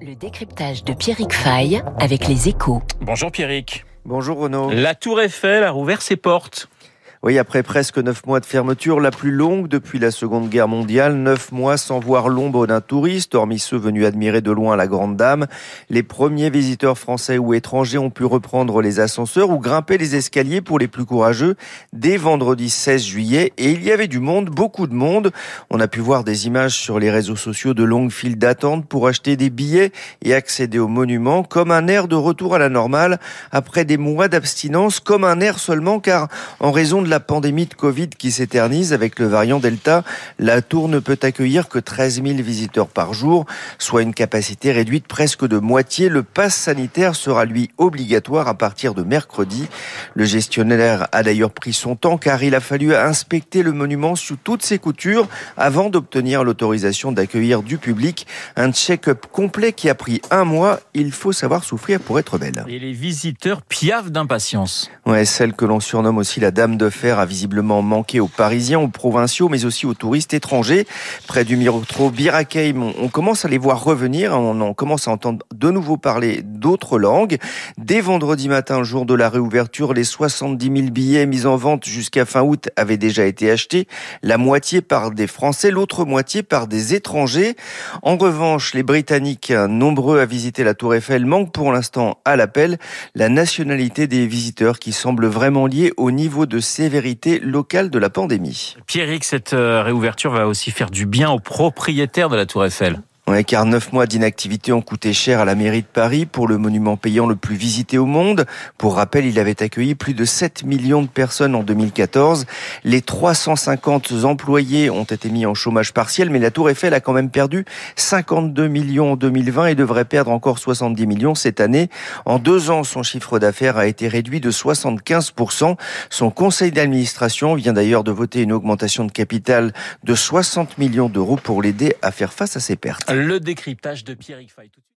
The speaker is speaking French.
Le décryptage de Pierrick Fay avec les échos. Bonjour Pierrick. Bonjour Renaud. La Tour Eiffel a rouvert ses portes. Oui, après presque neuf mois de fermeture, la plus longue depuis la Seconde Guerre mondiale, neuf mois sans voir l'ombre d'un touriste, hormis ceux venus admirer de loin la Grande Dame. Les premiers visiteurs français ou étrangers ont pu reprendre les ascenseurs ou grimper les escaliers pour les plus courageux dès vendredi 16 juillet. Et il y avait du monde, beaucoup de monde. On a pu voir des images sur les réseaux sociaux de longues files d'attente pour acheter des billets et accéder au monument comme un air de retour à la normale après des mois d'abstinence, comme un air seulement car en raison de la pandémie de Covid qui s'éternise avec le variant Delta, la tour ne peut accueillir que 13 000 visiteurs par jour, soit une capacité réduite presque de moitié. Le pass sanitaire sera lui obligatoire à partir de mercredi. Le gestionnaire a d'ailleurs pris son temps car il a fallu inspecter le monument sous toutes ses coutures avant d'obtenir l'autorisation d'accueillir du public. Un check-up complet qui a pris un mois. Il faut savoir souffrir pour être belle. Et les visiteurs piavent d'impatience. Ouais, celle que l'on surnomme aussi la Dame de a visiblement manqué aux Parisiens, aux provinciaux, mais aussi aux touristes étrangers. Près du métro Birakeim, on commence à les voir revenir, on commence à entendre de nouveau parler d'autres langues. Dès vendredi matin, jour de la réouverture, les 70 000 billets mis en vente jusqu'à fin août avaient déjà été achetés, la moitié par des Français, l'autre moitié par des étrangers. En revanche, les Britanniques, nombreux à visiter la Tour Eiffel, manquent pour l'instant à l'appel la nationalité des visiteurs qui semble vraiment liée au niveau de sévérité vérité locale de la pandémie. Pierrick, cette euh, réouverture va aussi faire du bien aux propriétaires de la Tour Eiffel. Ouais, car neuf mois d'inactivité ont coûté cher à la mairie de Paris pour le monument payant le plus visité au monde. Pour rappel, il avait accueilli plus de 7 millions de personnes en 2014. Les 350 employés ont été mis en chômage partiel, mais la Tour Eiffel a quand même perdu 52 millions en 2020 et devrait perdre encore 70 millions cette année. En deux ans, son chiffre d'affaires a été réduit de 75%. Son conseil d'administration vient d'ailleurs de voter une augmentation de capital de 60 millions d'euros pour l'aider à faire face à ses pertes. Le décryptage de Pierre Fay.